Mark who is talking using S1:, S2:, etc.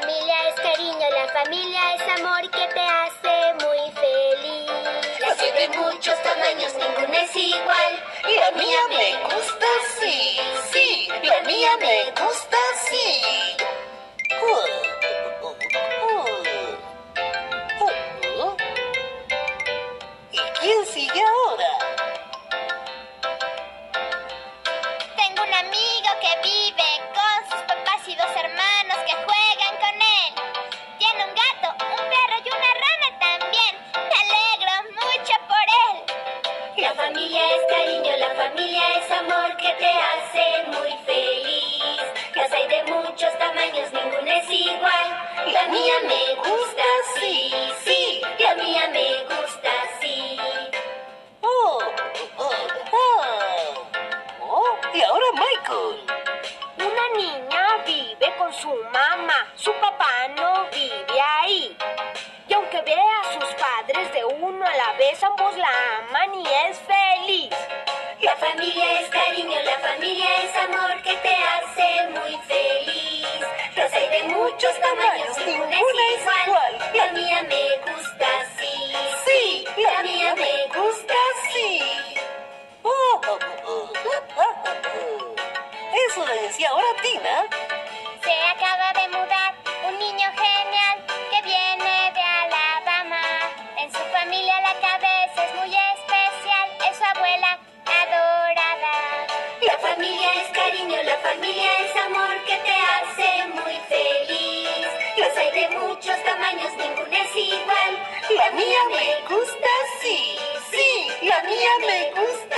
S1: familia es cariño, la familia es amor que te hace muy feliz.
S2: La soy de muchos tamaños, ninguna es igual.
S3: La mía me gusta sí, sí, la mía me gusta sí. ¿Y quién sigue ahora?
S4: Tengo un amigo que vive
S2: es cariño, la familia es amor que te hace muy feliz. Las hay de muchos tamaños, ninguna es igual. La mía me gusta sí, sí, la mía me gusta sí.
S3: Oh, oh, oh. Oh, y ahora Michael.
S5: Una niña vive con su mamá, su papá no vive ahí. Y aunque ve a sus padres la ambos la aman y es feliz.
S2: La familia es cariño, la familia es amor que te hace muy feliz. Los hay de muchos tamaños, ninguna es igual. La mía me gusta sí, sí, la mía me gusta sí.
S3: Oh. Eso le decía ahora Tina.
S4: Se acaba de mudar familia la cabeza es muy especial. Es su abuela adorada.
S2: La familia es cariño, la familia es amor que te hace muy feliz. Los hay de muchos tamaños, ninguna es igual. La mía me gusta sí, sí, la mía me gusta